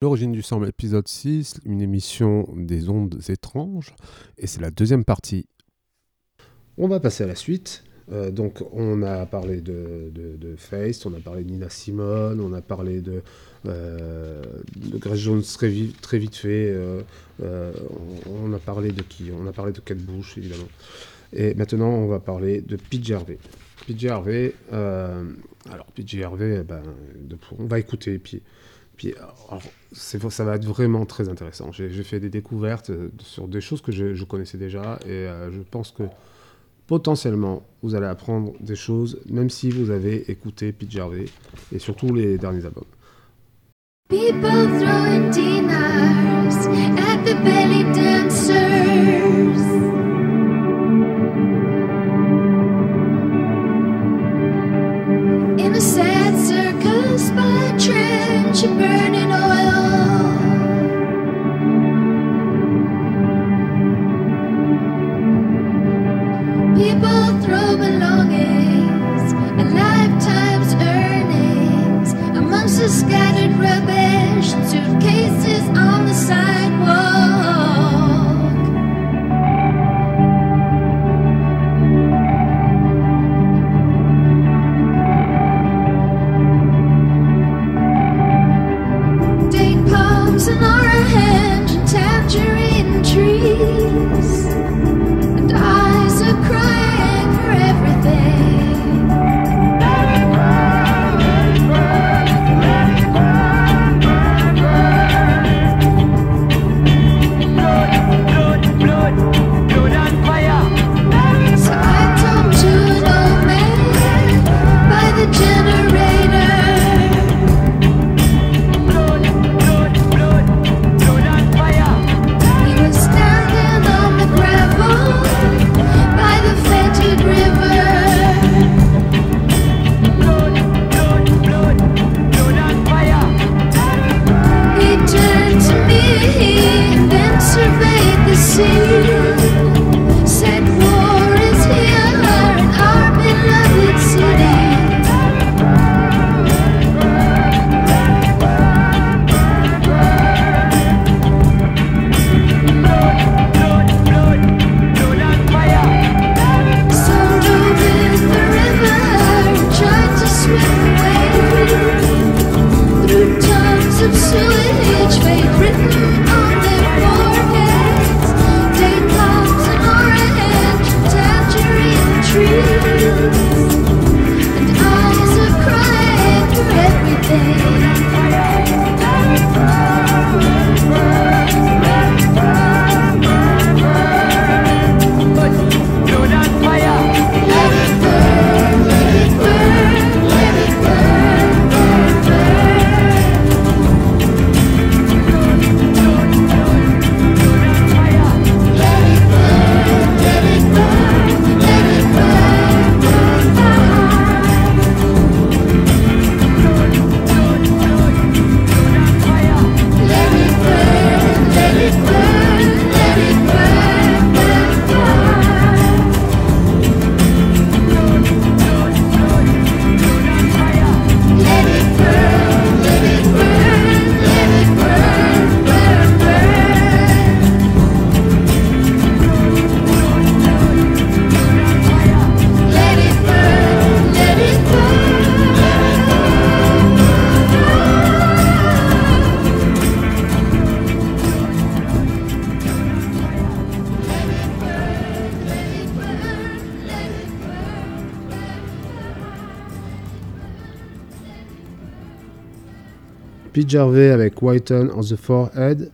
L'origine du sang, épisode 6, une émission des ondes étranges, et c'est la deuxième partie. On va passer à la suite. Euh, donc, on a parlé de, de, on a parlé de Nina Simone, on a parlé de, euh, Grace Jones très, vite, très vite fait. Euh, euh, on, a parlé de qui? On a parlé de Kate Bush, évidemment. Et maintenant, on va parler de PJ Harvey. PJ Harvey, alors PJ Harvey, eh ben, on va écouter, puis, puis ça va être vraiment très intéressant. J'ai fait des découvertes euh, sur des choses que je, connaissais déjà, et euh, je pense que potentiellement, vous allez apprendre des choses, même si vous avez écouté PJ Harvey, et surtout les derniers albums. Harvey avec Whiten on the Forehead,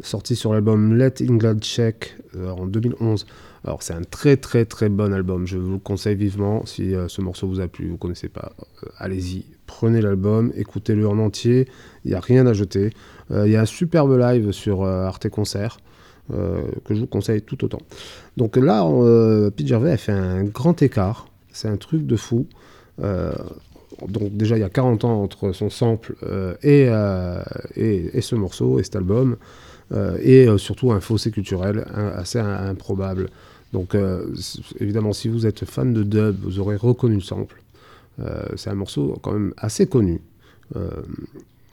sorti sur l'album Let England Check euh, en 2011. Alors c'est un très très très bon album, je vous le conseille vivement. Si euh, ce morceau vous a plu, vous connaissez pas, euh, allez-y, prenez l'album, écoutez-le en entier, il n'y a rien à jeter. Il y a un superbe live sur Arte Concert. que je vous conseille tout autant. Donc là, Pete Gervais a fait un grand écart. C'est un truc de fou donc déjà il y a 40 ans entre son sample euh, euh, et, et, ce morceau et cet album, euh, et surtout un fossé culturel assez improbable. Donc évidemment, si vous êtes fan de dub, vous aurez reconnu le sample. C'est un morceau quand même assez connu.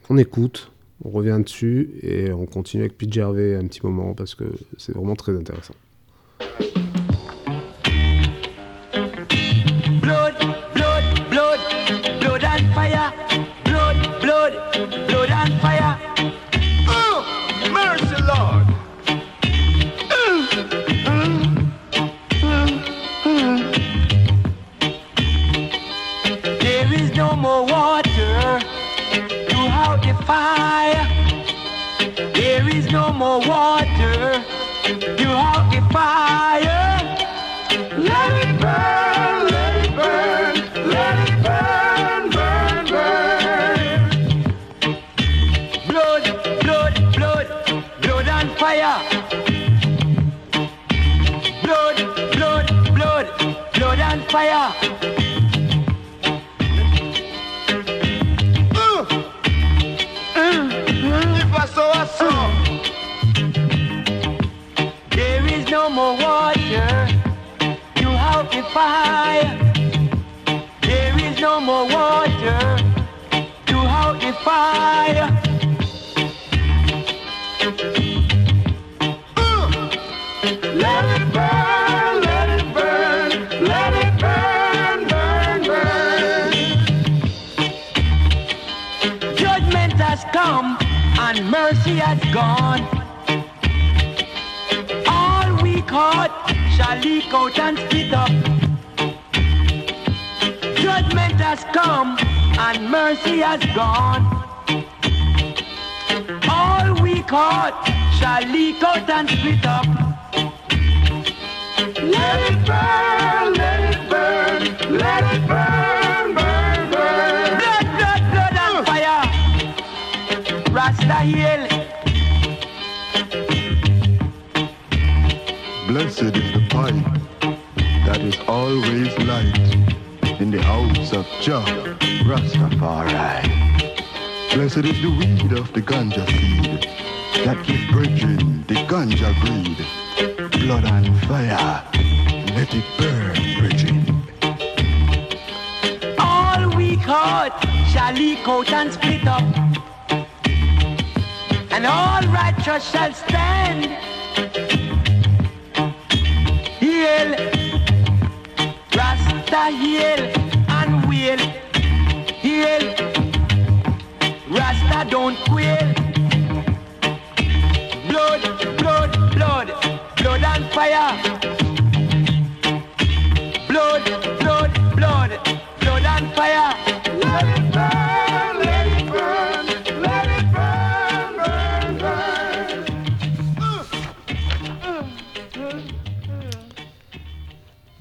On écoute, on revient dessus et on continue avec Pete Gervais un petit moment parce que c'est vraiment très intéressant.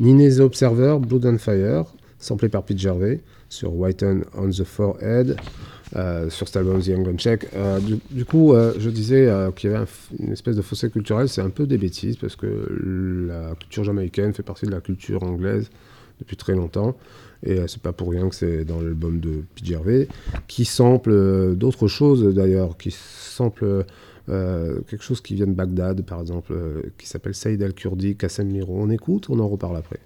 Ninez Observer, Blood and Fire, samplé par Pete Gervais sur Whiten on the Forehead, euh, sur cet album The Young Check. Euh, du, coup, euh, je disais qu'il y avait une espèce de fossé culturel, c'est un peu des bêtises parce que la culture jamaïcaine fait partie de la culture anglaise depuis très longtemps. Et c'est pas pour rien que c'est dans l'album de Pete Gervais, qui sample d'autres choses d'ailleurs, qui sample euh, quelque chose qui vient de Bagdad, par exemple, euh, qui s'appelle Saïd al-Kurdi, Kassem Miro. On écoute, on en reparle après.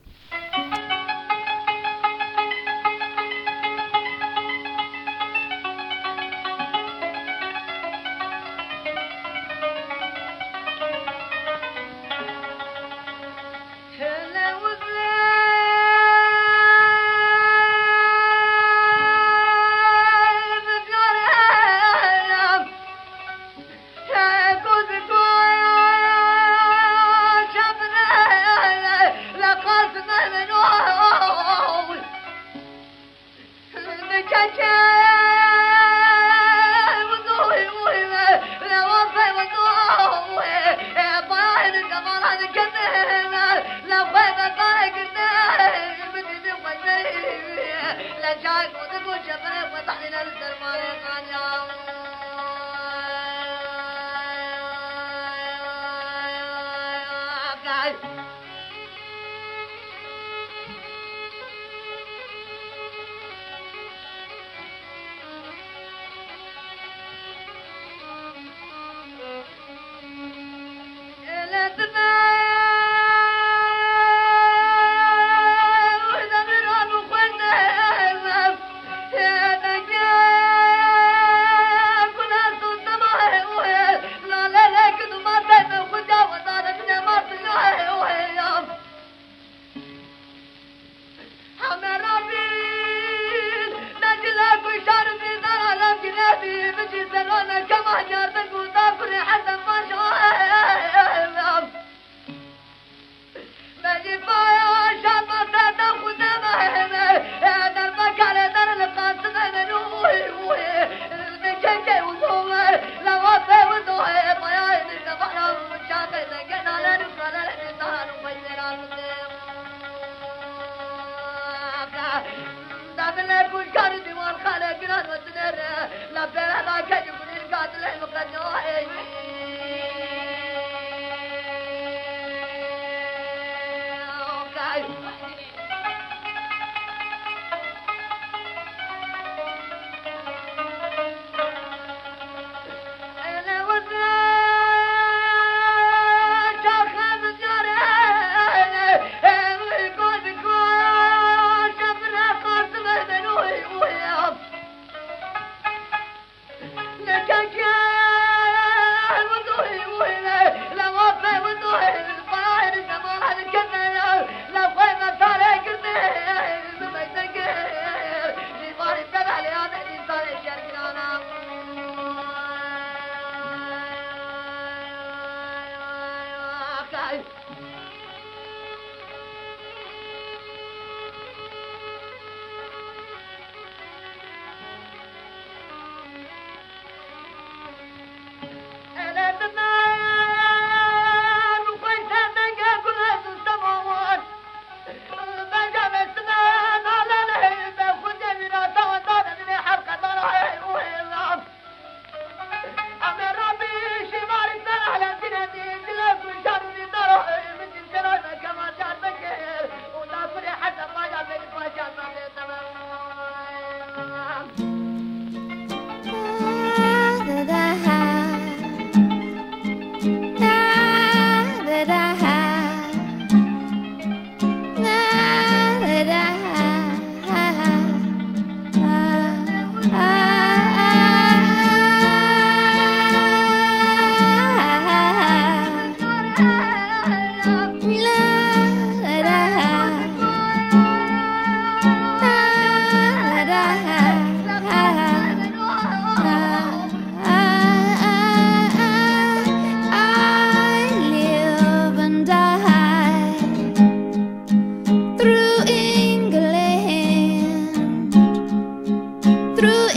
Through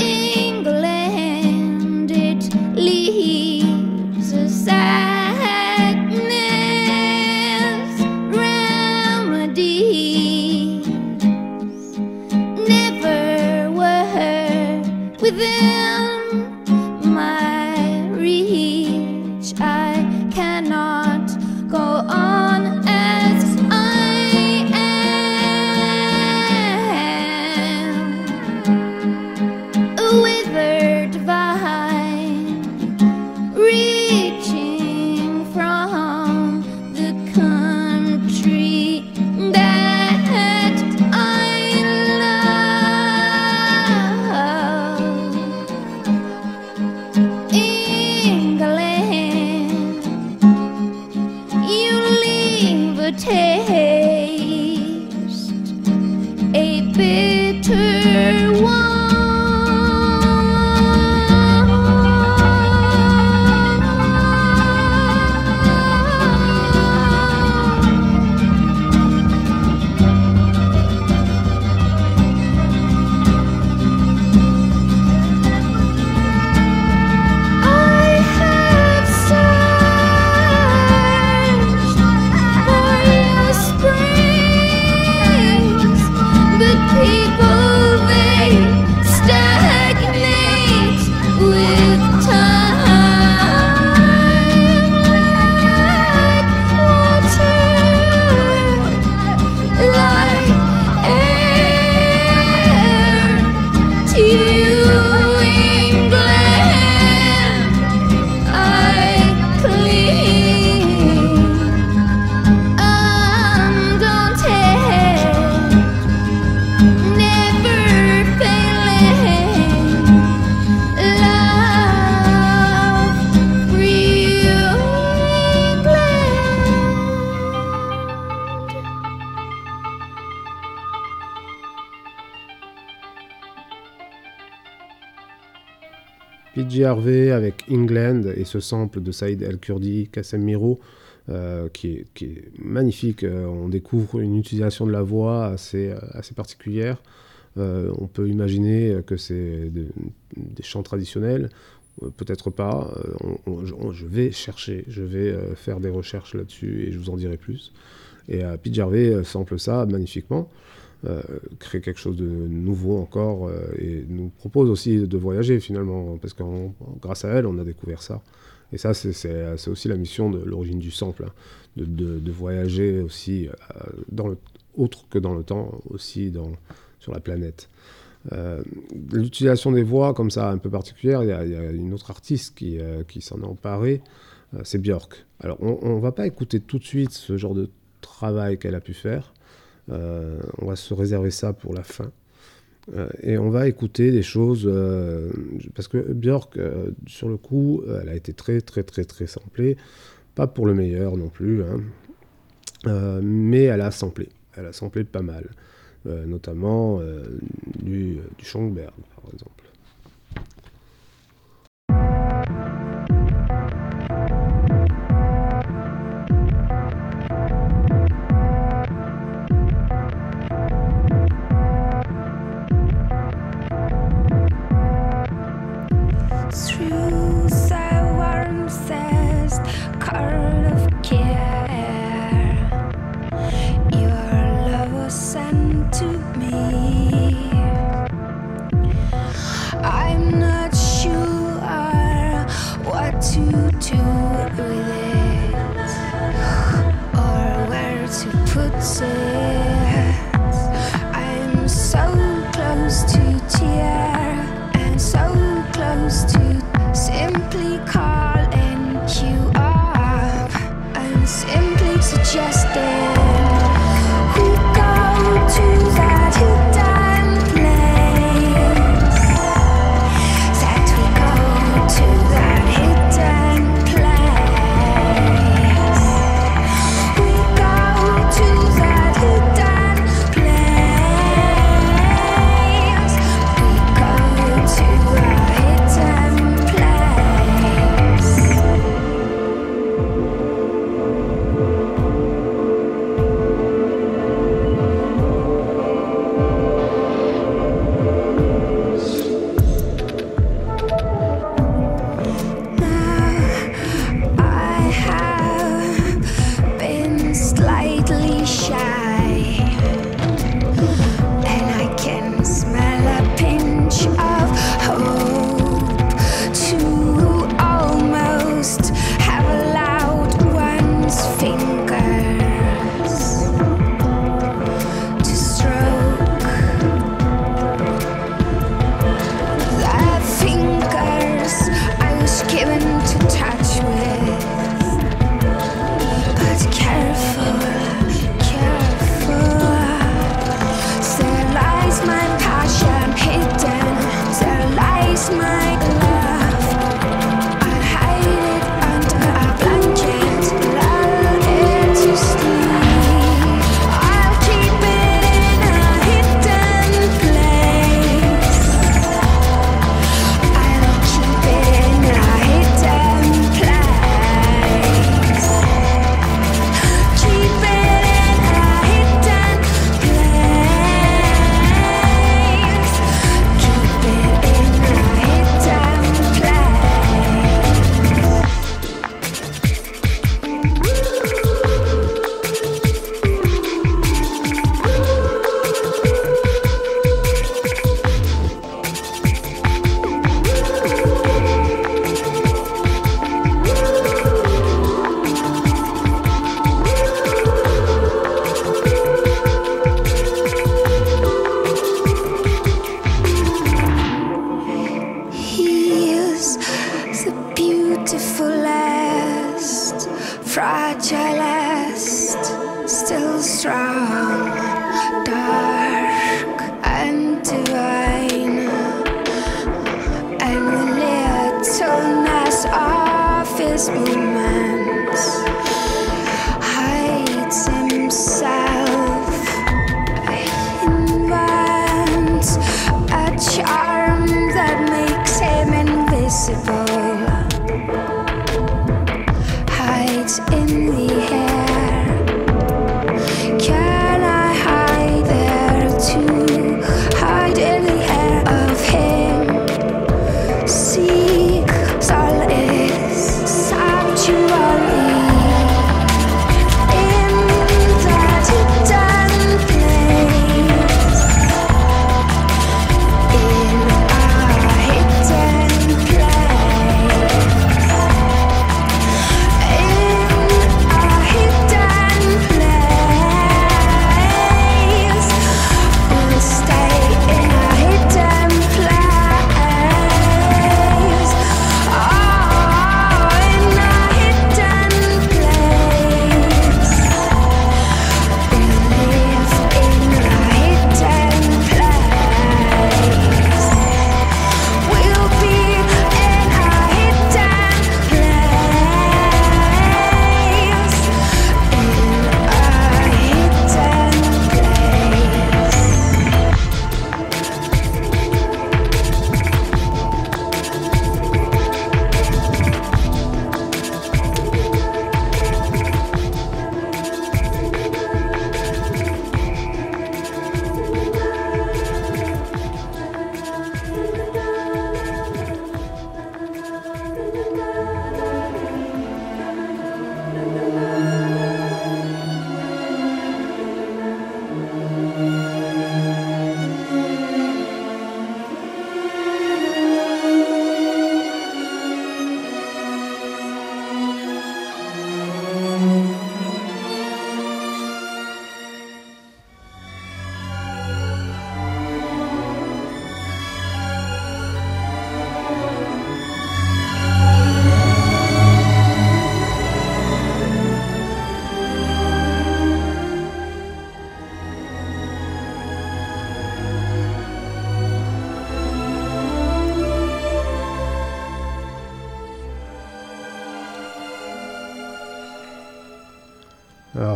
ce sample de Saïd El-Kurdi, Kassem Miro, euh, qui, est, magnifique. Euh, on découvre une utilisation de la voix assez, euh, particulière. On peut imaginer que c'est de- des chants traditionnels, peut-être pas. Je- vais chercher, je vais faire des recherches là-dessus et je vous en dirai plus. Et Harvey euh, sample ça magnifiquement euh, crée quelque chose de nouveau encore euh, et nous propose aussi de voyager finalement parce que grâce à elle on a découvert ça. Et ça c'est- aussi la mission de l'origine du sample hein, de, de- voyager aussi euh, dans autre que dans le temps aussi dans, sur la planète. Euh, l'utilisation des voix comme ça un peu particulière il y a, une autre artiste qui, qui s'en est emparée c'est Björk. Alors on, on va pas écouter tout de suite ce genre de travail qu'elle a pu faire on va se réserver ça pour la fin. Euh, et on va écouter des choses. euh, parce que Björk, euh, sur le coup, euh, elle a été très, très, très, très samplée. Pas pour le meilleur non plus. hein. Euh, mais elle a samplé. Elle a samplé pas mal. Euh, notamment euh, du, du Schongberg, par exemple.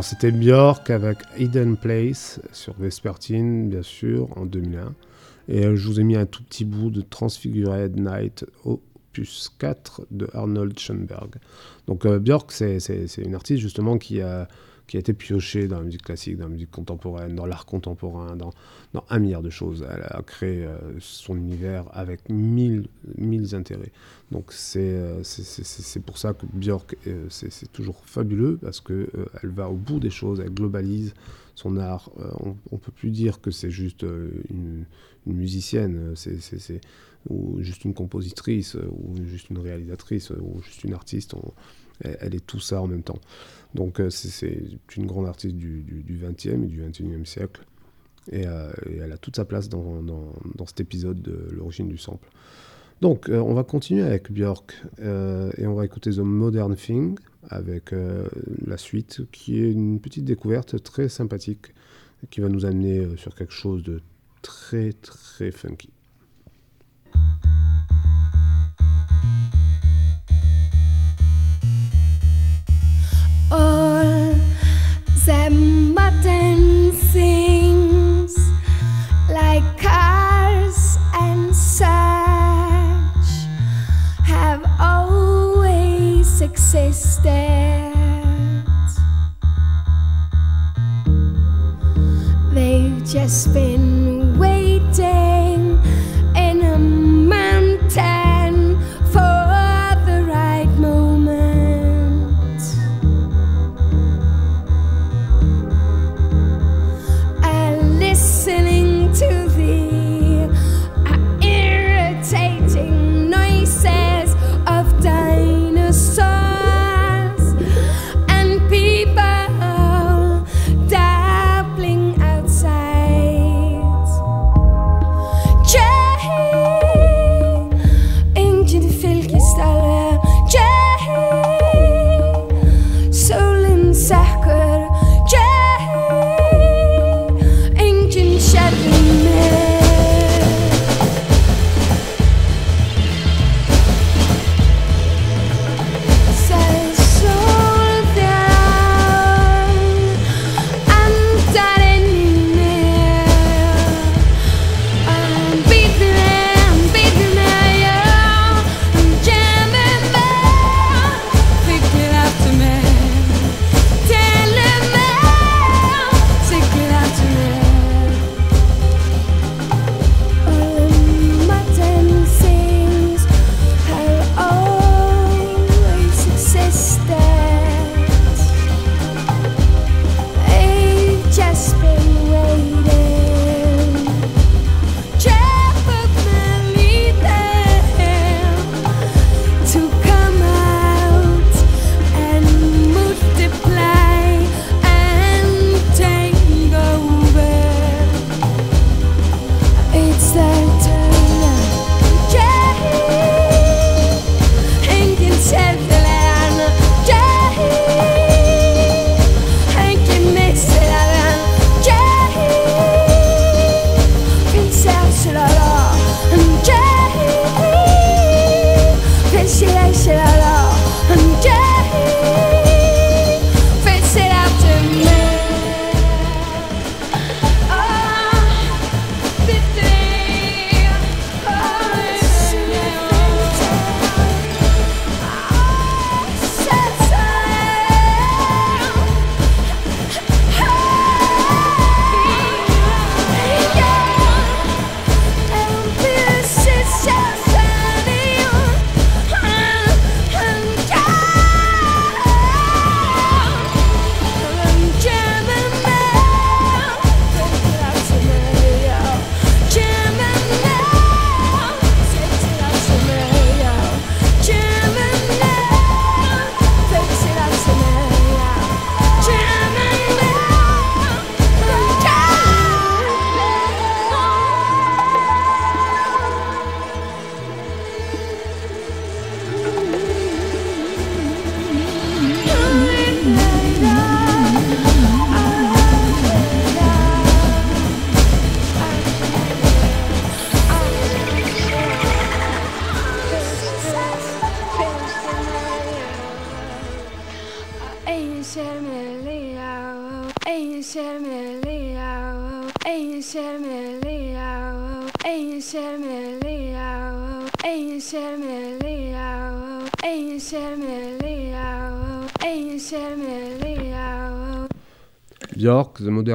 C'était Björk avec Hidden Place sur Vespertine, bien sûr, en 2001. Et euh, je vous ai mis un tout petit bout de Transfigured Night opus 4 de Arnold Schoenberg. Donc euh, Björk, c'est une artiste justement qui a, qui a été piochée dans la musique classique, dans la musique contemporaine, dans l'art contemporain, dans, un milliard de choses. Elle a créé euh, son univers avec mille, mille intérêts. Donc c'est euh, c'est- pour ça que Björk, euh, c'est toujours fabuleux parce que euh, elle va au bout des choses, elle globalise son art. On, on peut plus dire que c'est juste une, musicienne, ou juste une compositrice, ou juste une réalisatrice, ou juste une artiste. Elle, est tout ça en même temps. Donc euh, c'est- une grande artiste du, du, du 20e et du 21e siècle. Et, euh, et elle a toute sa place dans, cet épisode de l'origine du sample. Donc, euh, on va continuer avec Björk et on va écouter The Modern Thing avec la suite qui est une petite découverte très sympathique qui va nous amener sur quelque chose de très très funky. Like cars and such have always existed. They've just been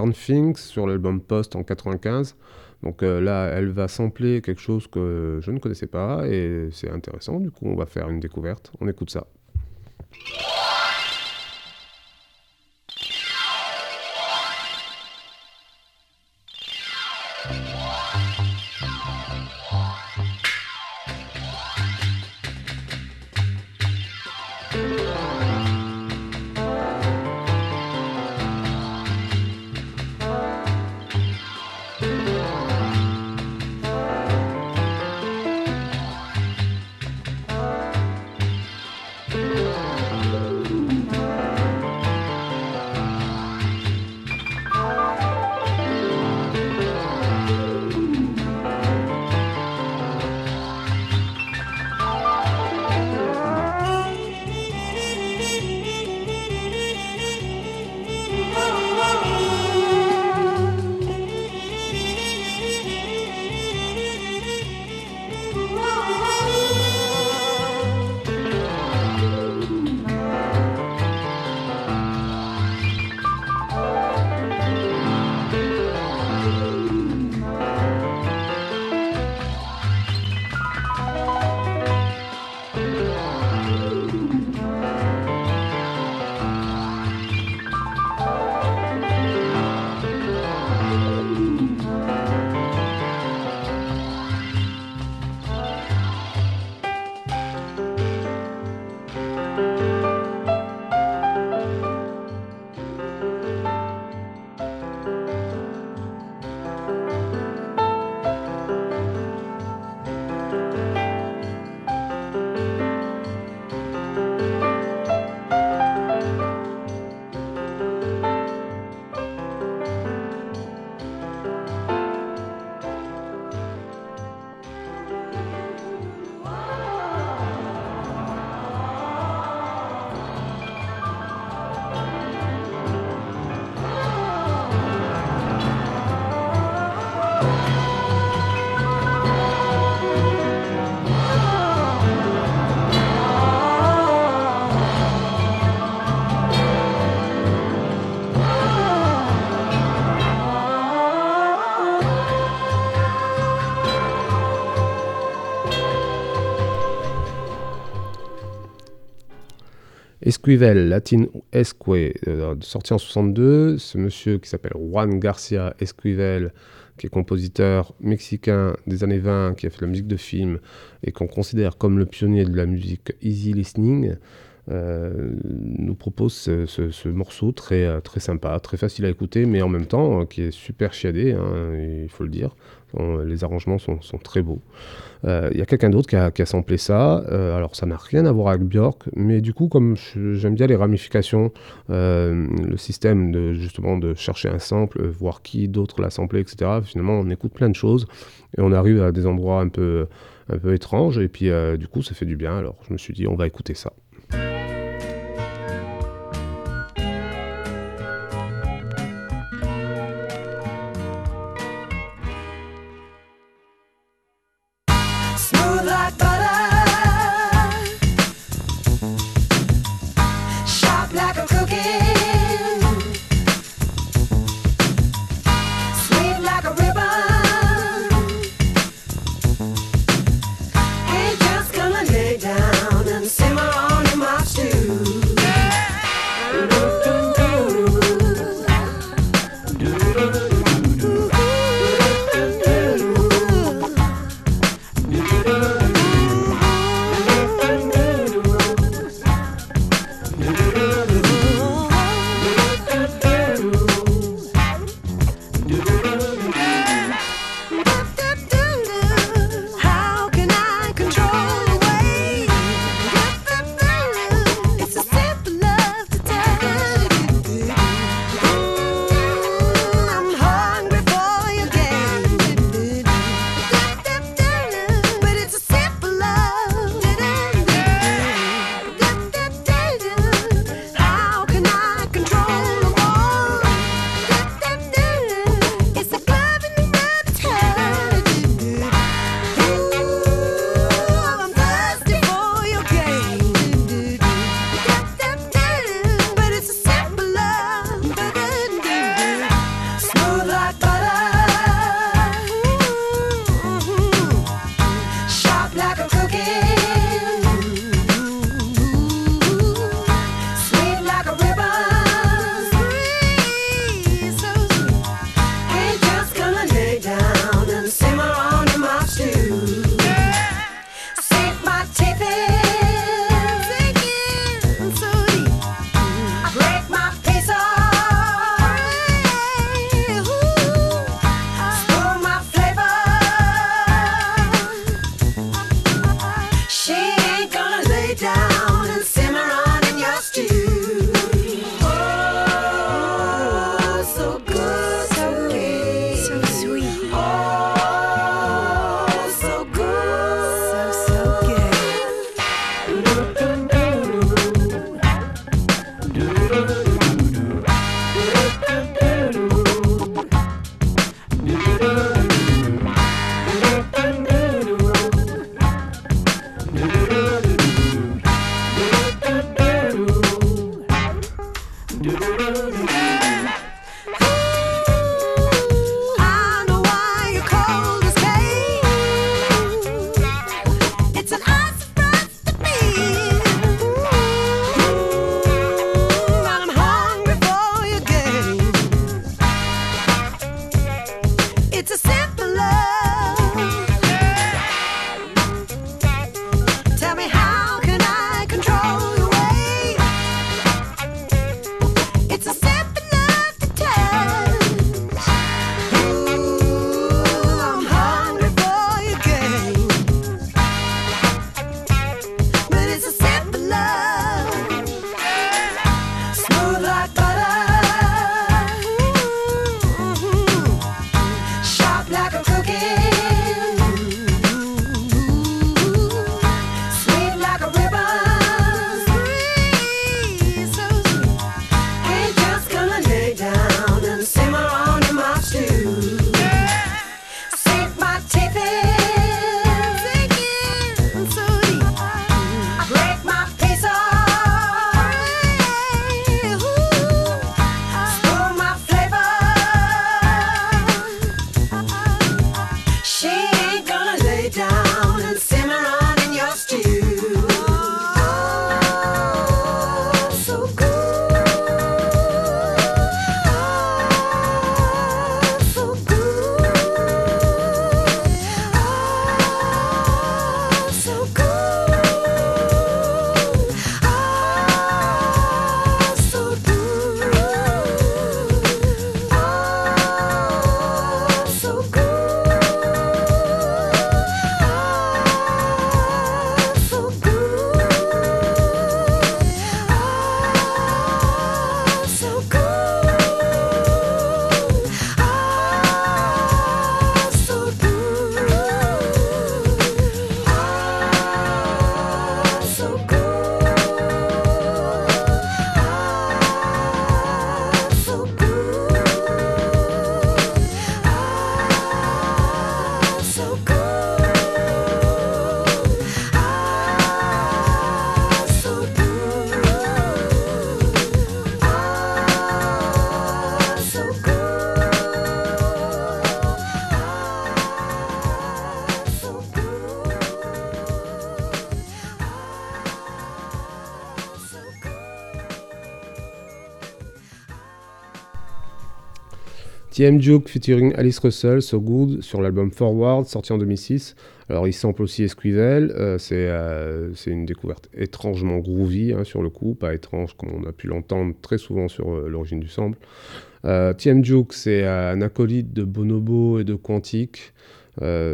Modern Things, sur l'album Post en 95. Donc euh, là, elle va sampler quelque chose que je ne connaissais pas et c'est intéressant. Du coup, on va faire une découverte. On écoute ça. Esquivel, Latin Esque, euh, sorti en 62. Ce monsieur qui s'appelle Juan Garcia Esquivel, qui est compositeur mexicain des années 20, qui a fait la musique de film et qu'on considère comme le pionnier de la musique easy listening, euh, nous propose ce, ce- ce morceau très, euh, très sympa, très facile à écouter, mais en même temps qui est super chiadé, hein, il faut le dire. Les arrangements sont, sont très beaux. Euh, Il y a quelqu'un d'autre qui a, qui samplé ça. Euh, alors, ça n'a rien à voir avec Björk, mais du coup, comme j'aime bien les ramifications, euh, le système de justement de chercher un sample, euh, voir qui d'autre l'a samplé, etc. Finalement, on écoute plein de choses et on arrive à des endroits un peu, un peu étranges. Et puis, euh, du coup, ça fait du bien. Alors, je me suis dit, on va écouter ça. TM Juke featuring Alice Russell, So Good, sur l'album Forward, sorti en 2006. Alors, il sample aussi Esquivel. euh, c'est euh, c'est une découverte étrangement groovy hein, sur le coup, pas étrange comme on a pu l'entendre très souvent sur euh, l'origine du sample. Euh, TM Juke, c'est un acolyte de Bonobo et de Quantique.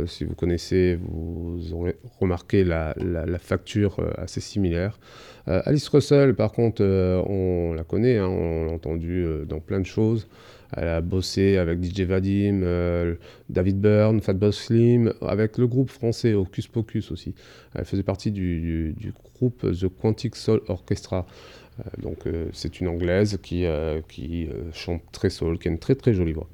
Si vous connaissez, vous aurez remarqué la, la- facture assez similaire. Alice Russell, par contre, on la connaît, hein, on l'a entendu euh, dans plein de choses. Elle a bossé avec DJ Vadim, euh, David Byrne, Fatboy Slim, avec le groupe français Hocus Pocus aussi. Elle faisait partie du, du- groupe The Quantic Soul Orchestra. Euh, donc euh, c'est une anglaise qui, qui chante très soul, qui a une très très jolie voix.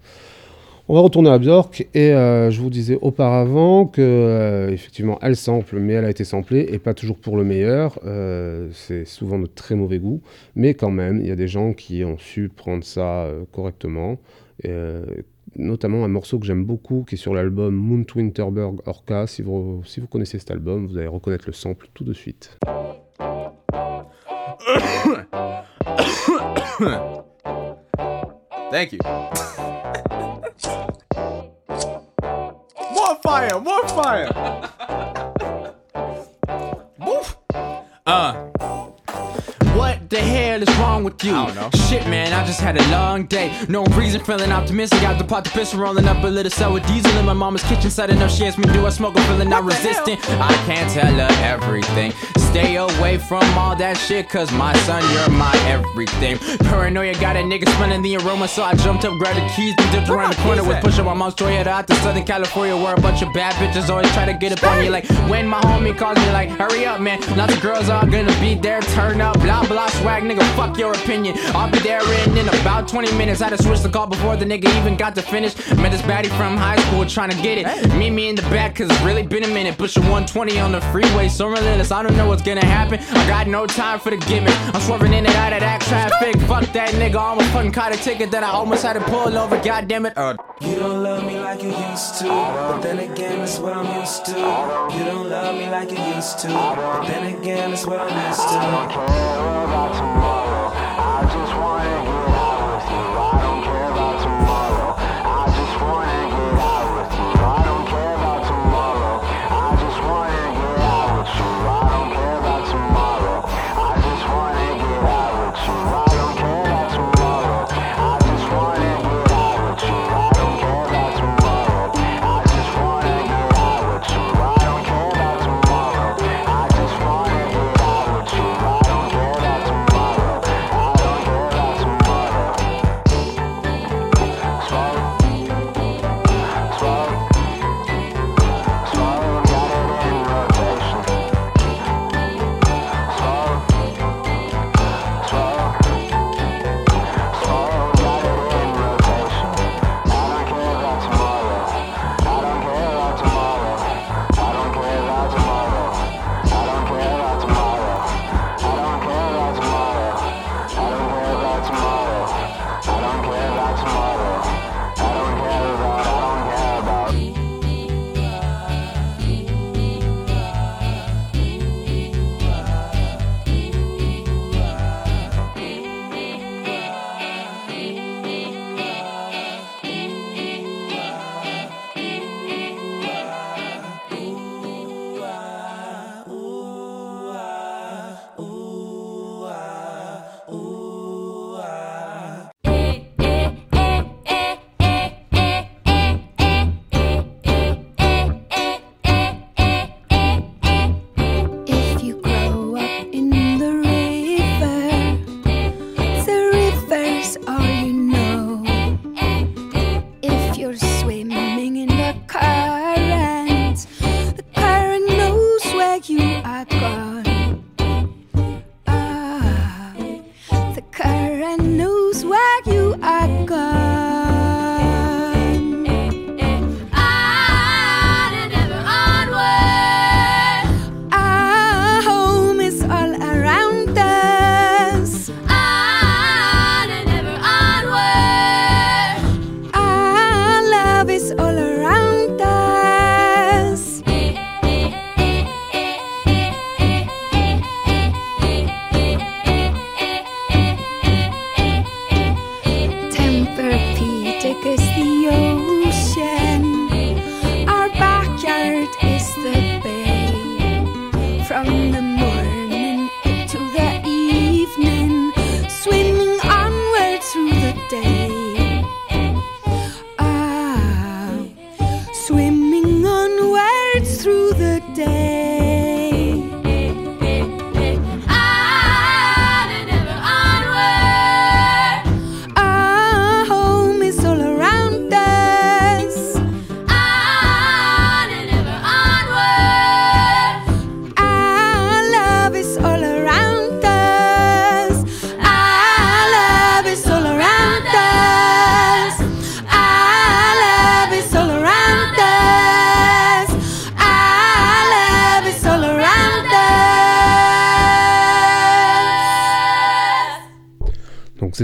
On va retourner à Björk et euh, je vous disais auparavant que euh, effectivement elle sample, mais elle a été samplée et pas toujours pour le meilleur. Euh, c'est souvent de très mauvais goût, mais quand même il y a des gens qui ont su prendre ça correctement. Notamment un morceau que j'aime beaucoup qui est sur l'album Moon Winterberg Orca. Si vous, si vous connaissez cet album, vous allez reconnaître le sample tout de suite. Thank you. Fire, more fire. Woof. Uh. What the hell is wrong with you? I don't know. Shit, man, I just had a long day. No reason feeling optimistic. Out the pot the piston rolling up a little sour diesel in my mama's kitchen. Setting up she asked me, do I smoke? I'm feeling not resistant. I can't tell her everything. Stay away from all that shit, cause my son, you're my everything. Paranoia got a nigga smelling the aroma, so I jumped up, grabbed the keys, and dipped around the corner with push up my mom's Toyota out to Southern California, where a bunch of bad bitches always try to get up on you. Like when my homie calls me, like, hurry up, man. Lots of girls are gonna be there, turn up, blah blah swag, nigga, fuck your opinion. I'll be there in, in about 20 minutes. I had to switch the call before the nigga even got to finish. Met this baddie from high school trying to get it. Meet me in the back, cause it's really been a minute. Pushing 120 on the freeway, so relentless. I don't know what's gonna happen. I got no time for the gimmick. I'm swerving in and out of that traffic. Fuck that nigga, I almost fucking caught a ticket that I almost had to pull over. God damn it. Uh, You don't love me like you used to, but then again, that's what I'm used to. You don't love me like you used to, but then again, that's what I'm used to. I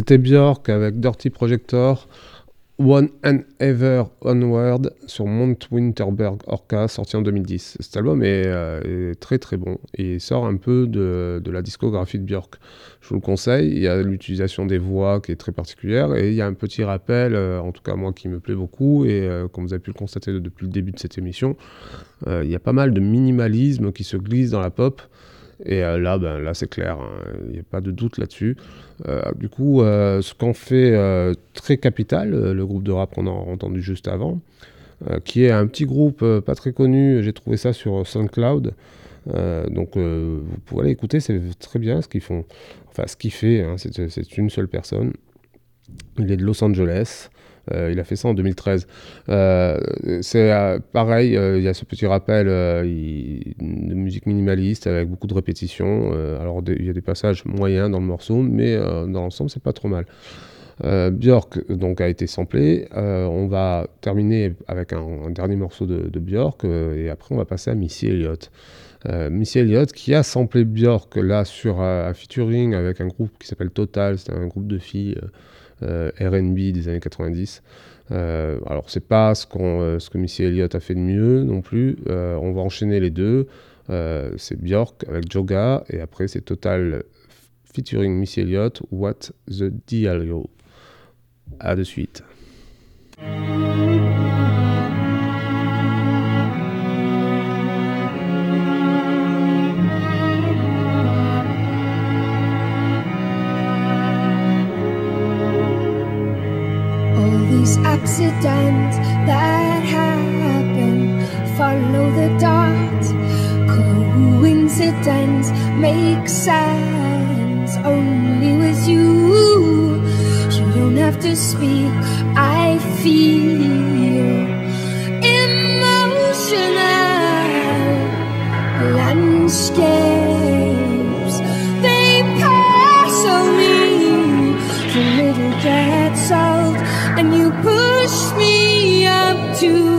c'était Björk avec Dirty Projector, One and Ever Onward sur Mount Winterberg Orca, sorti en 2010. Cet album est, euh, est très très bon et sort un peu de, de la discographie de Björk. Je vous le conseille, il y a l'utilisation des voix qui est très particulière et il y a un petit rappel, euh, en tout cas moi qui me plaît beaucoup et euh, comme vous avez pu le constater depuis le début de cette émission, euh, il y a pas mal de minimalisme qui se glisse dans la pop. Et euh, là, ben, là c'est clair, hein, il n'y a pas de doute là-dessus. Euh, du coup, euh, ce qu'en fait très capital, le groupe de rap qu'on a entendu juste avant, qui est un petit groupe pas très connu, j'ai trouvé ça sur SoundCloud. Donc vous pouvez aller écouter, c'est très bien ce qu'ils font. Enfin, ce qu'il fait, hein, c'est une seule personne. Il est de Los Angeles. Euh, il a fait ça en 2013. Euh, c'est euh, pareil, il y a ce petit rappel de musique minimaliste avec beaucoup de répétitions. Alors il y a des passages moyens dans le morceau, mais dans l'ensemble c'est pas trop mal. Björk donc a été samplé. On va terminer avec un, dernier morceau de, Björk et après on va passer à Missy Elliott. Missy Elliott qui a samplé Björk là sur un featuring avec un groupe qui s'appelle Total, c'est un groupe de filles R&B des années 90. Euh, alors c'est pas ce, qu'on, euh, ce que Missy Elliott a fait de mieux non plus. Euh, on va enchaîner les deux. Euh, c'est Björk avec Joga et après c'est Total featuring Missy Elliott, What the Diallo. À de suite. Accidents that happen follow the dot. Coincidence makes sense only with you. You don't have to speak. I feel emotional landscapes. To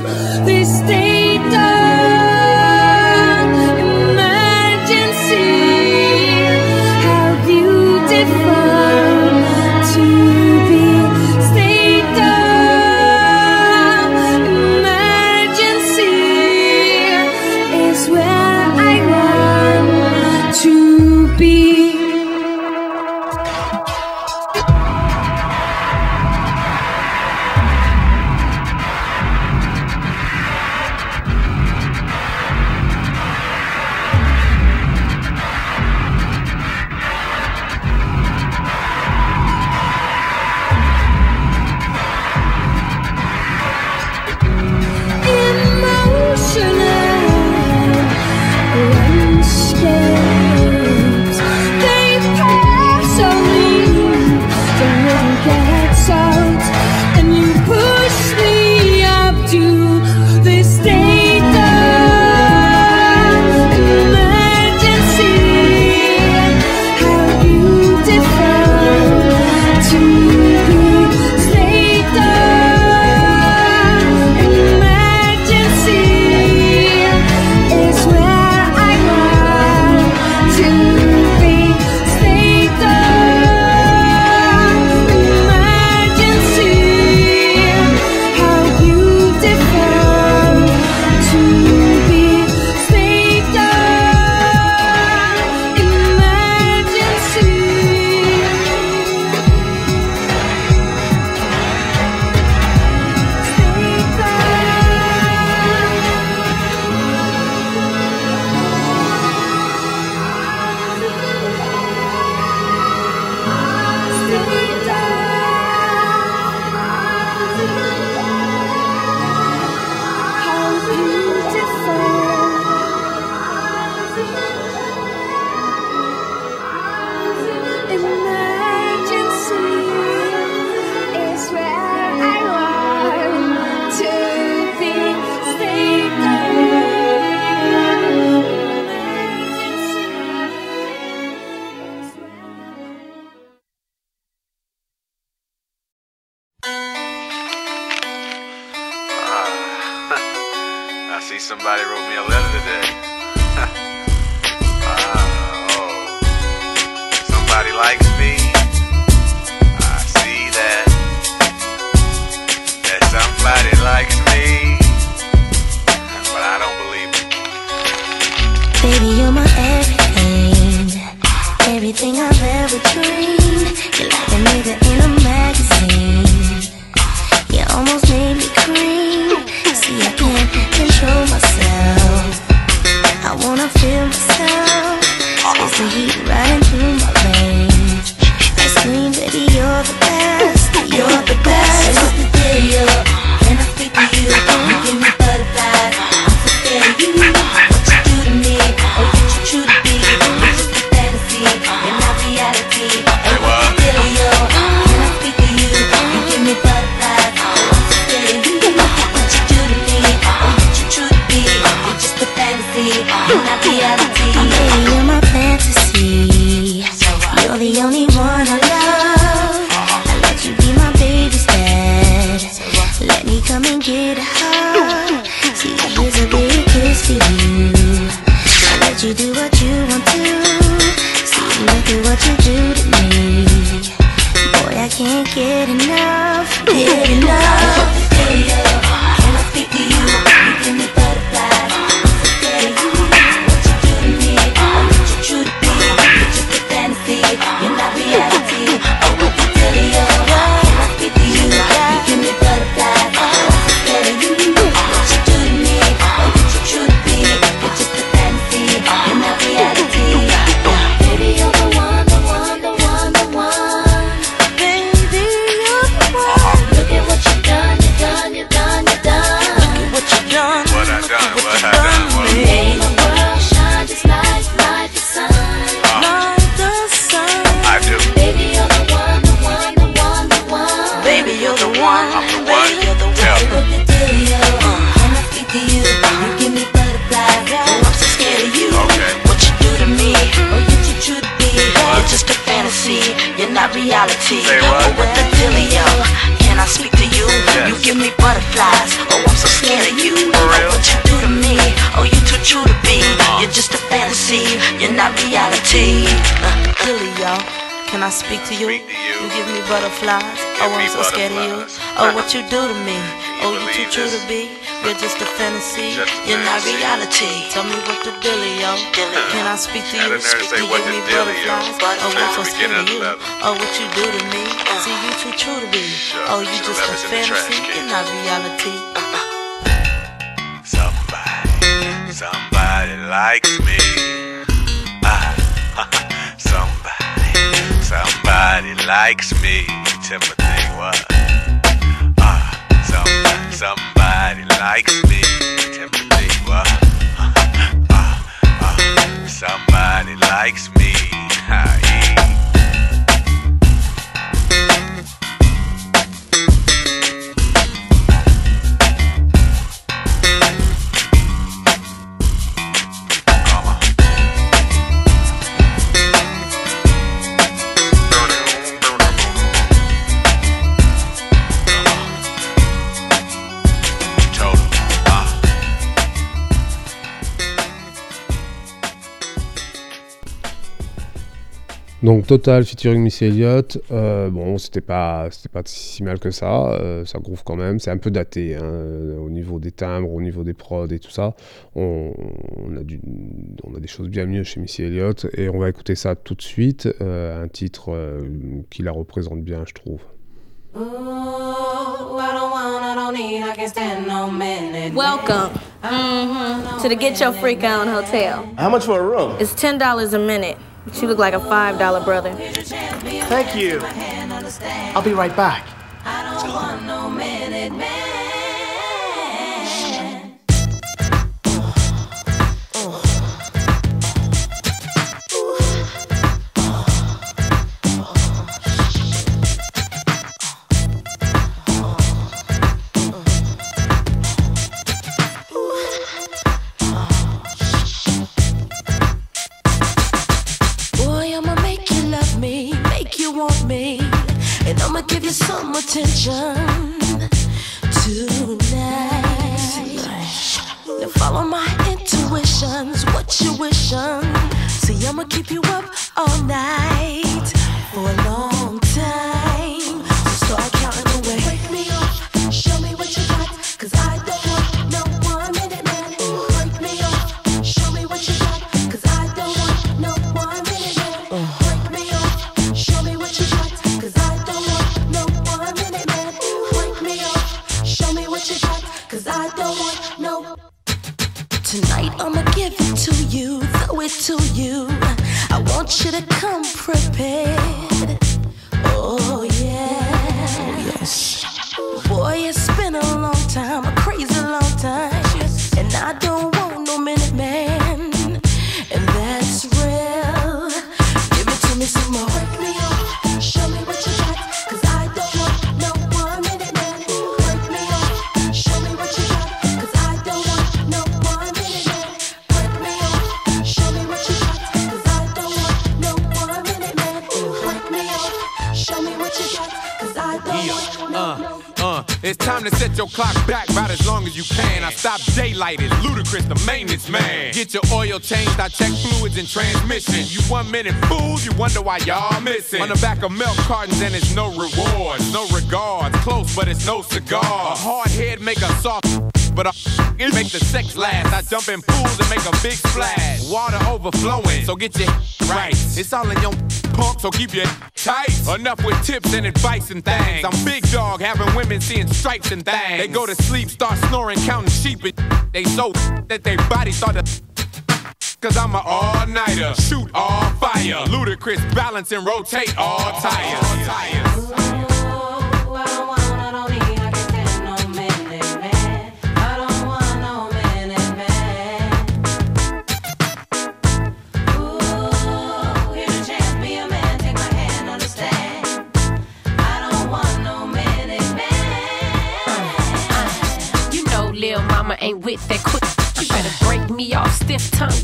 fantasy. You're not reality. Tell me what the dealio? Can I speak to you? Speak to you, me butterflies. Oh, what for skin to you? Oh, what you do to me? Uh-huh. See, you too true to me. Oh, you just a fantasy. You're not reality. Somebody, somebody likes me. Ah, somebody, somebody likes me. Timothy, what? Ah, somebody likes me. Donc Total featuring Missy Elliott, euh, bon c'était pas c'était pas si mal que ça, euh, ça groove quand même, c'est un peu daté hein, euh, au niveau des timbres, au niveau des prods et tout ça. On, a des choses bien mieux chez Missy Elliott et on va écouter ça tout de suite, un titre qui la représente bien je trouve. Ooh, I don't want, I don't. Welcome mm-hmm. to the Get Your Freak On Hotel. How much for a room? It's $10 a minute. She look like a five dollar brother. Thank you. I'll be right back. give you some attention tonight. Now follow my intuitions, what you wishing. See, I'ma keep you up all night for long. I check fluids and transmission. You one minute fools, you wonder why y'all missing. On the back of milk cartons, and it's no rewards, no regards. Close, but it's no cigar. A hard head make a soft. But it make the sex last. I jump in pools and make a big splash. Water overflowing, so get your right. It's all in your pump, so keep your tight. Enough with tips and advice and things. I'm big dog, having women seeing stripes and things. They go to sleep, start snoring, counting sheep. And they so that their body start to cause I'm an all-nighter. Shoot all fire. Ludicrous balance and rotate all tires. All tires. Ooh, I don't want, man. I don't want no man. Ooh, here's a chance, be a man, take my hand, understand. I don't want no man. You know, Lil Mama ain't with that quick. You better break me off stiff tongue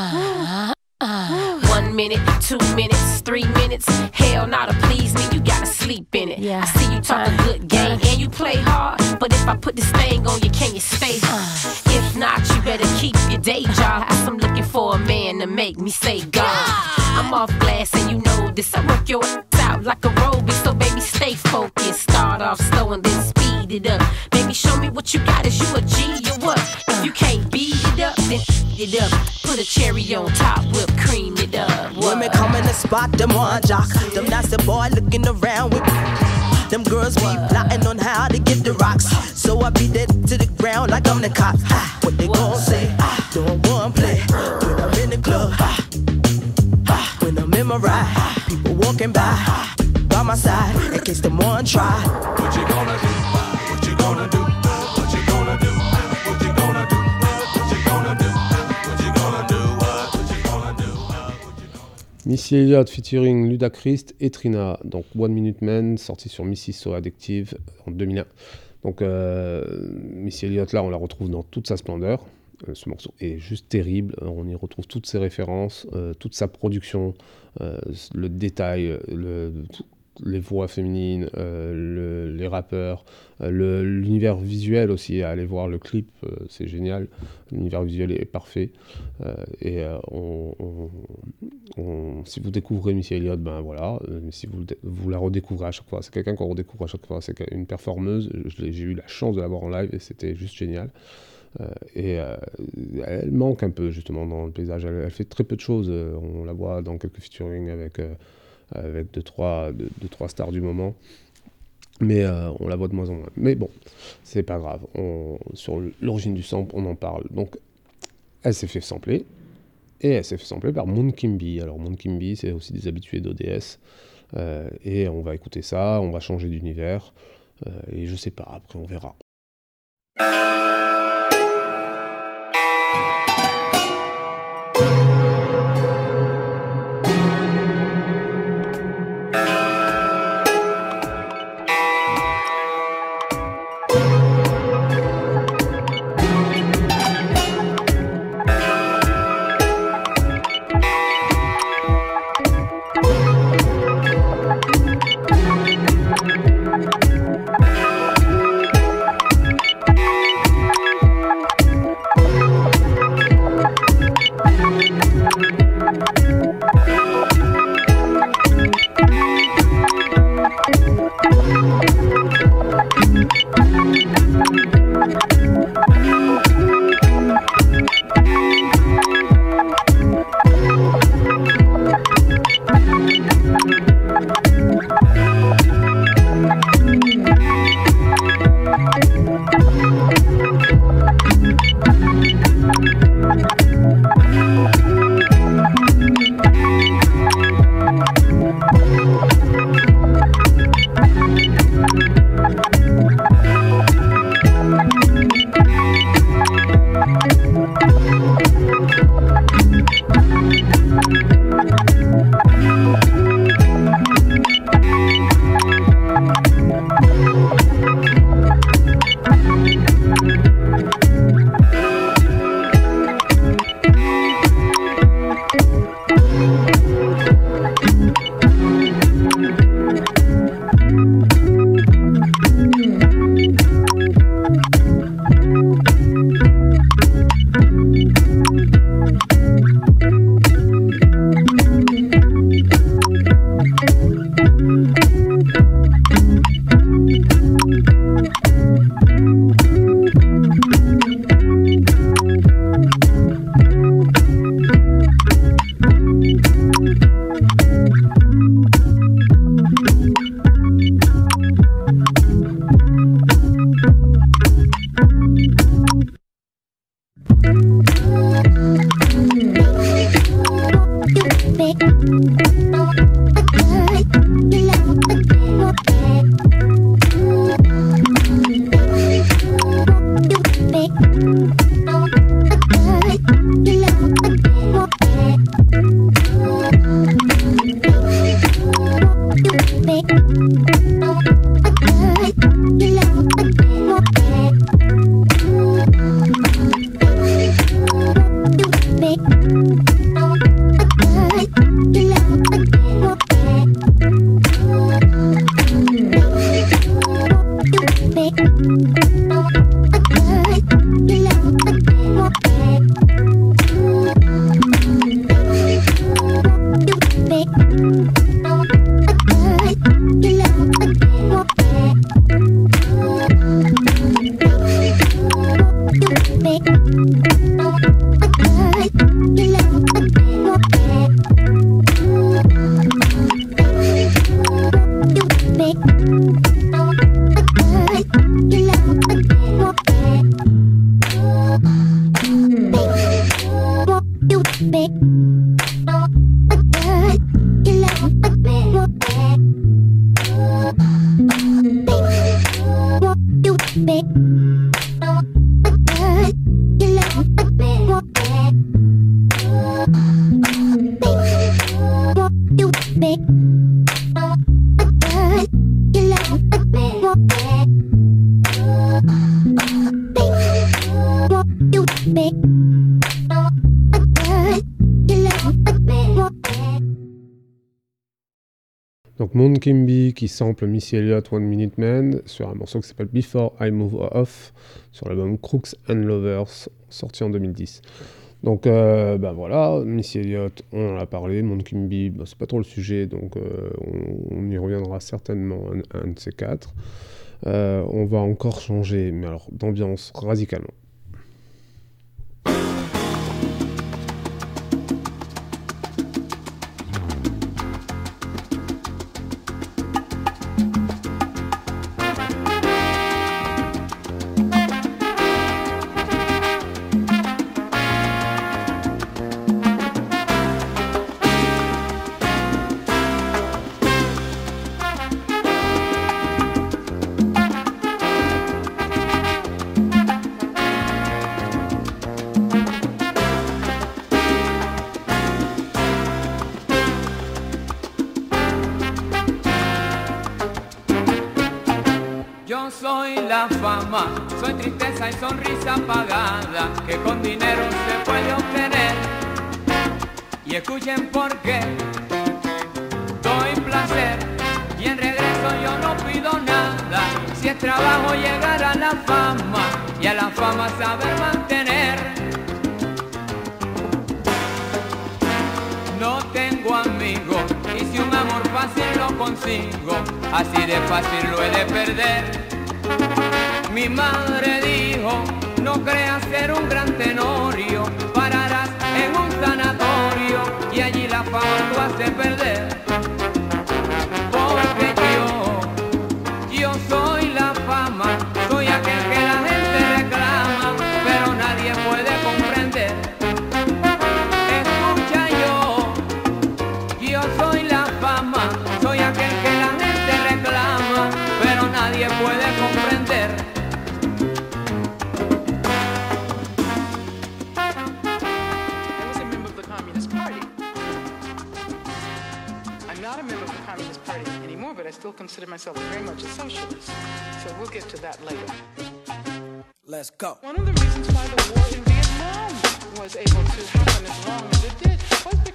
uh, uh. One minute, two minutes, three minutes. Hell, not to please me, you gotta sleep in it. Yeah. I see you talk a good game and you play hard. But if I put this thing on you, can you stay? If not, you better keep your day job. Cause I'm looking for a man to make me say God. I'm off glass and you know this. I work your ass out like a robot, so baby, stay focused. Start off slow and then speed it up. Baby, show me what you got. Is you a G it up, then it up. Put a cherry on top, whip cream it up. Women come in the spot, them one jock. Them nasty boy looking around with them girls be plotting on how to get the rocks. So I beat that to the ground like I'm the cop. Ah, what they gon' say? Ah, doing one play when I'm in the club. Ah, when I'm in my ride, people walking by by my side in case them one try. What you gonna do? What you gonna do? Missy Elliott featuring Ludacris et Trina, donc One Minute Man, sorti sur Missy So Addictive en 2001. Donc euh, Missy Elliott, là, on la retrouve dans toute sa splendeur. Euh, ce morceau est juste terrible. Euh, On y retrouve toutes ses références, toute sa production, le détail, le- les voix féminines, euh, le- les rappeurs, euh, l'univers visuel aussi. Allez voir le clip, euh, c'est génial. L'univers visuel est parfait. Et si vous découvrez Missy Elliott, ben voilà. Si vous, la redécouvrez à chaque fois, c'est quelqu'un qu'on redécouvre à chaque fois. C'est une performeuse. J'ai eu la chance de la voir en live et c'était juste génial. Et elle manque un peu justement dans le paysage. Elle, fait très peu de choses. On la voit dans quelques featuring avec, avec deux, trois, deux, deux, trois stars du moment. Mais euh, on la voit de moins en moins. Mais bon, c'est pas grave. On- sur l'origine du sample, on en parle. Donc, elle s'est fait sampler. Et elle s'est fait sampler par Moon Kimby. Alors, Moon Kimby, c'est aussi des habitués d'ODS. Euh, et on va écouter ça, on va changer d'univers. Euh, et je sais pas, après on verra. Donc Missy Elliott One Minute Man sur un morceau qui s'appelle Before I Move Off sur l'album Crooks and Lovers sorti en 2010. Donc euh, bah voilà, Missy Elliott, on en a parlé, Kimby, bah, c'est pas trop le sujet, donc euh, on, on y reviendra certainement un, un de ces quatre. Euh, on va encore changer, mais alors d'ambiance radicalement. Soy tristeza y sonrisa apagada que con dinero se puede obtener. Y escuchen por qué doy placer y en regreso yo no pido nada. Si es trabajo llegar a la fama y a la fama saber mantener. No tengo amigos y si un amor fácil lo consigo, así de fácil lo he de perder. Mi madre dijo, no creas ser un gran tenorio, pararás en un sanatorio y allí la fama tú haces perder. Still consider myself very much a socialist. So we'll get to that later. Let's go. One of the reasons why the war in Vietnam was able to happen as long as it did was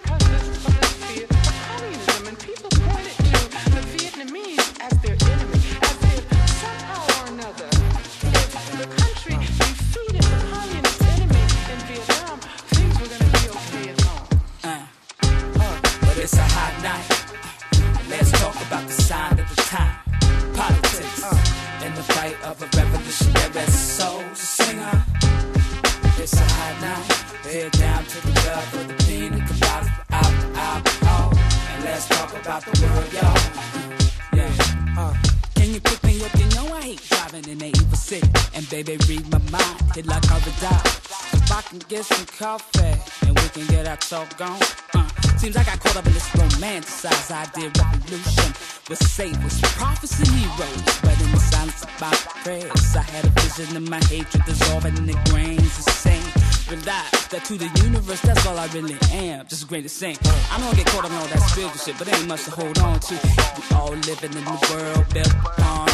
coffee and we can get our talk going. Uh. Seems I caught up in this romanticized idea revolution. Was was prophets and heroes. But in the silence of my prayers, I had a vision of my hatred dissolving in the grains of sand. Realize that to the universe, that's all I really am. Just a grain of sand. I don't get caught up in all that spiritual shit, but ain't much to hold on to. We all living in the world built on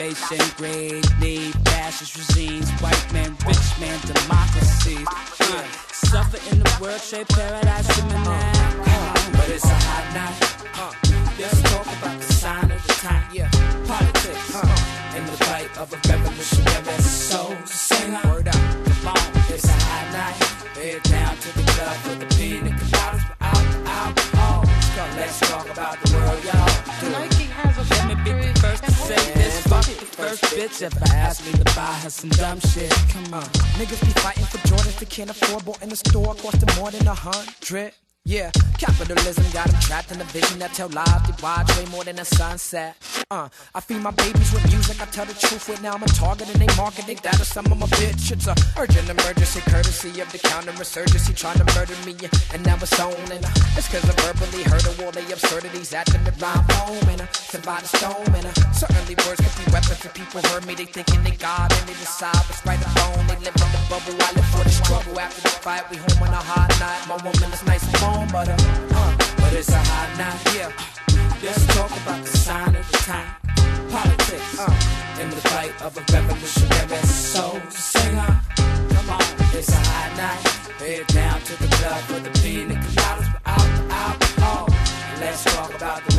starvation, great need, fascist regimes, white man, rich man, democracy. Uh, suffer in the world, trade paradise now. Uh, but it's a hot night. Uh, let's talk about the sign of the time. Yeah, politics uh, and the fight of a revolutionary soul singer. Word up, come on, it's a hot night. Bitch ever asked me to buy her some dumb shit. Come on. Niggas be fighting for Jordans they can't afford, bought in the store, cost them more than a hundred. Yeah, capitalism got them trapped in a vision that tell lies they watch way more than a sunset. Uh, I feed my babies with music, I tell the truth with now I'm a target and they market they data some of my bitch. It's a urgent emergency, courtesy of the counterinsurgency trying to murder me, and now it's on. And uh, it's cause I verbally heard of all the absurdities at the rhyme home, and uh, by the stone, and uh, certainly words could be weapons if people heard me, they thinking they God and they decide what's right or wrong. They live in the bubble, I live for the struggle. After the fight, we home on a hot night. My woman is nice and warm, but uh, uh, But it's a hot night, yeah. Let's talk about the sign of the time. Politics uh, and the fight of a revolutionary soul singer. Come on, it's a hot night. Head down to the club for the pina coladas without the alcohol. Let's talk about the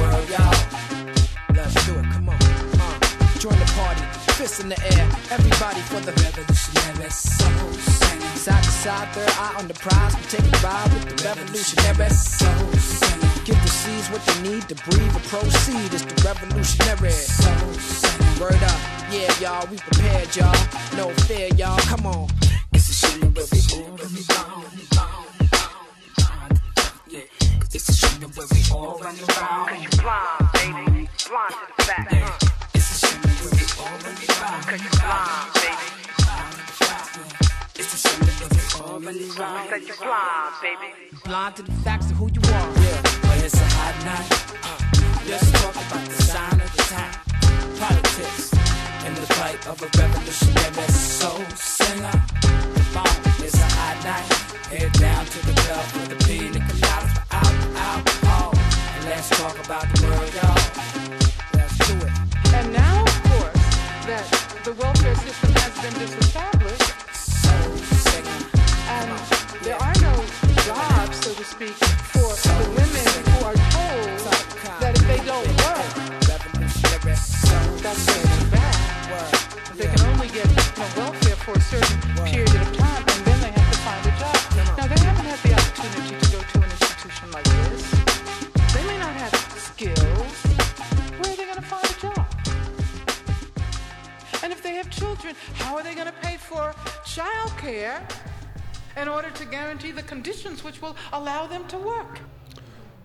party, fists in the air, everybody for the revolutionary soul singer. Side to side, third eye on the prize, we take a ride with the revolutionary soul singer. Give the seeds what they need to breathe and proceed. It's the revolutionary soul singer. Word up, yeah, y'all, we prepared, y'all. No fear, y'all, come on. It's a shame that we all really bound. Yeah, it's a shame that we all running around. Cause you blind, baby. Blind to the fact. Uh. Cause you blind, baby. Blind, baby. Blind to the facts of who you are. Yeah, but it's a hot night. Uh, let's talk about the sign of the time. Politics and the fight of a revolutionary soul singer. Come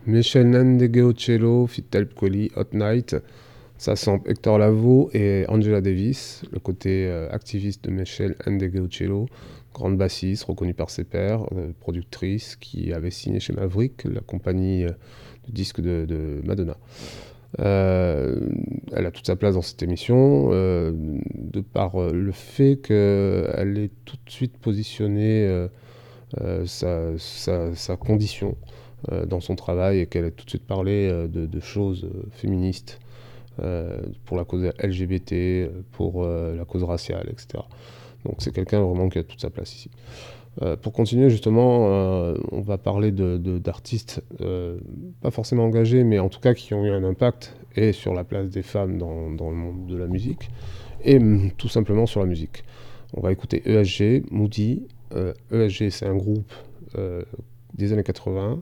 Michel Ndegeocello, Fit Talib Kweli, Hot Night. Ça sample Hector Lavoe et Angela Davis, le côté euh, activiste de Michel Ndegeocello, grande bassiste reconnue par ses pairs, euh, productrice qui avait signé chez Maverick, la compagnie euh, de disques de, Madonna. Elle a toute sa place dans cette émission, de par le fait qu'elle ait tout de suite positionné sa, condition dans son travail et qu'elle ait tout de suite parlé euh, de, de choses euh, féministes euh, pour la cause LGBT, euh, pour euh, la cause raciale, etc. Donc c'est quelqu'un vraiment qui a toute sa place ici. Euh, pour continuer justement, euh, on va parler de- de- d'artistes euh, pas forcément engagés, mais en tout cas qui ont eu un impact et sur la place des femmes dans, dans le monde de la musique, et tout simplement sur la musique. On va écouter ESG, Moody. Euh, ESG, c'est un groupe euh, des années 80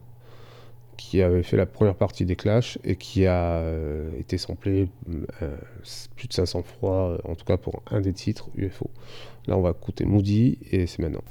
qui avait fait la première partie des Clash et qui a euh, été samplé euh, plus de 500 fois, en tout cas pour un des titres UFO. Là, on va écouter Moody et c'est maintenant.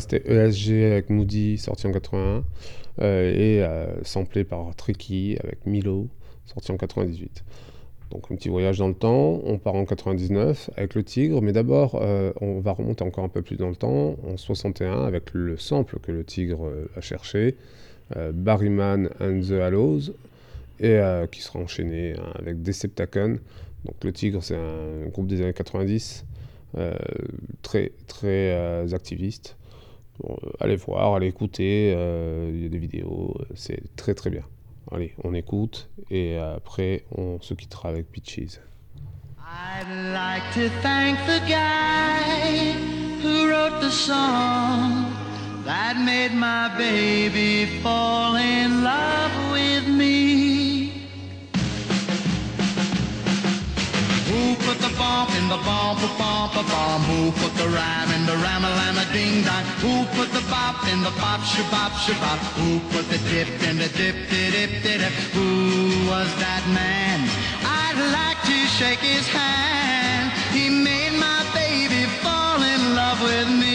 C'était ESG avec Moody, sorti en 81, euh, et euh, samplé par Tricky avec Milo, sorti en 98. Donc un petit voyage dans le temps, on part en 99 avec le Tigre, mais d'abord euh, on va remonter encore un peu plus dans le temps, en 61 avec le sample que le Tigre a cherché, Barryman and the Hallows, et qui sera enchaîné hein, avec Deceptacon. Donc le Tigre c'est un groupe des années 90, euh, très très activiste. Bon, euh, allez voir, allez écouter, euh, il y a des vidéos, euh, c'est très très bien. Allez, on écoute et après on se quittera avec Peaches. I'd like to thank the guy who wrote the song that made my baby fall in love with me. Bump in the bump a bump a bomb? Who put the rhyme in the rhyme a llama ding dong? Who put the bop in the bop shabop shabop? Who put the dip in the dip dip dip dip? Who was that man? I'd like to shake his hand. He made my baby fall in love with me.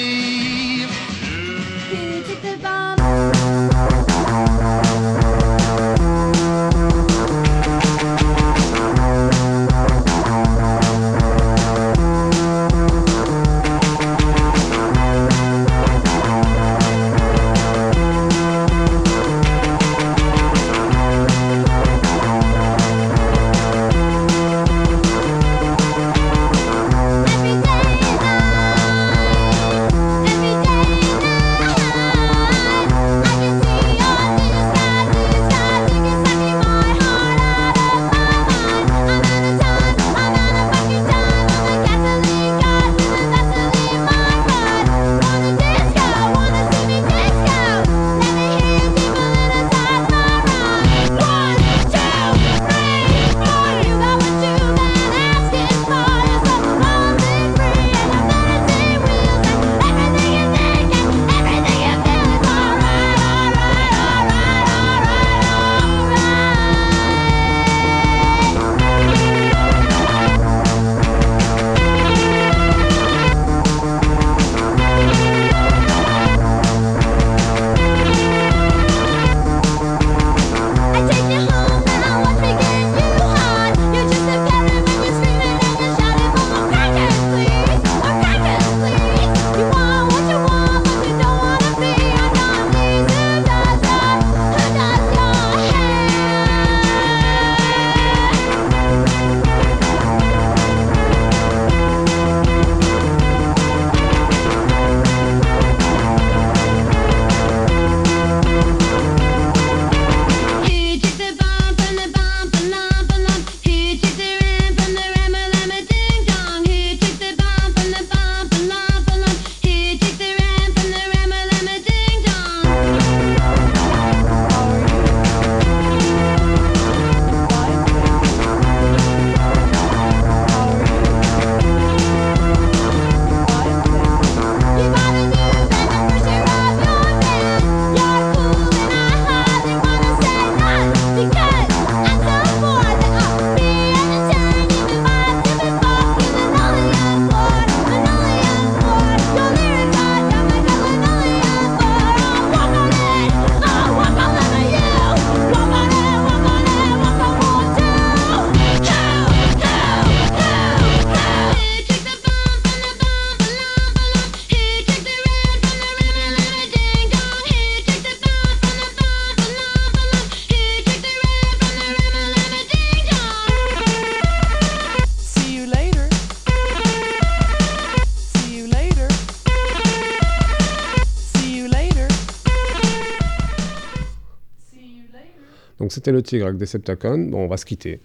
C'était le tigre avec Deceptacon. Bon, on va se quitter.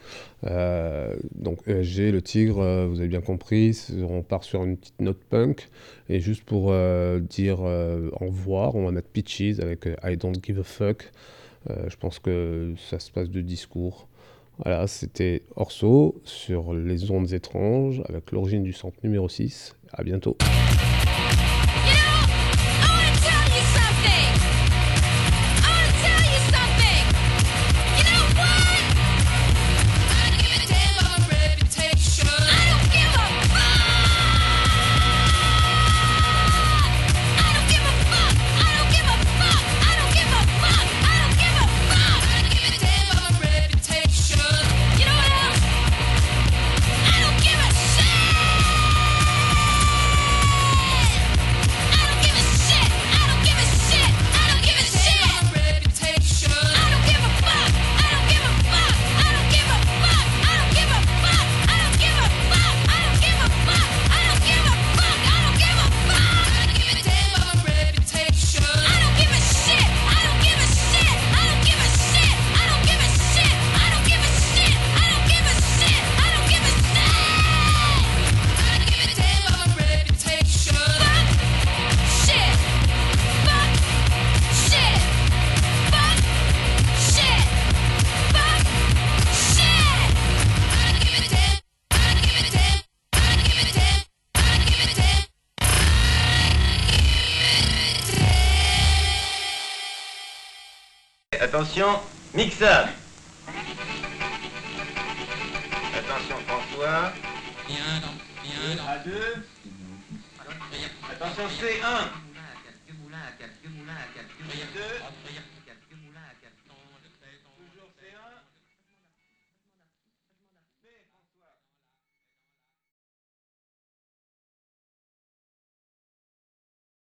Euh, donc ESG, le tigre, euh, vous avez bien compris, on part sur une petite note punk. Et juste pour euh, dire au revoir, on va mettre Peaches avec I Don't Give a Fuck. Je pense que ça se passe de discours. Voilà, c'était Orso sur les ondes étranges avec l'origine du centre numéro 6. À bientôt. Mikser.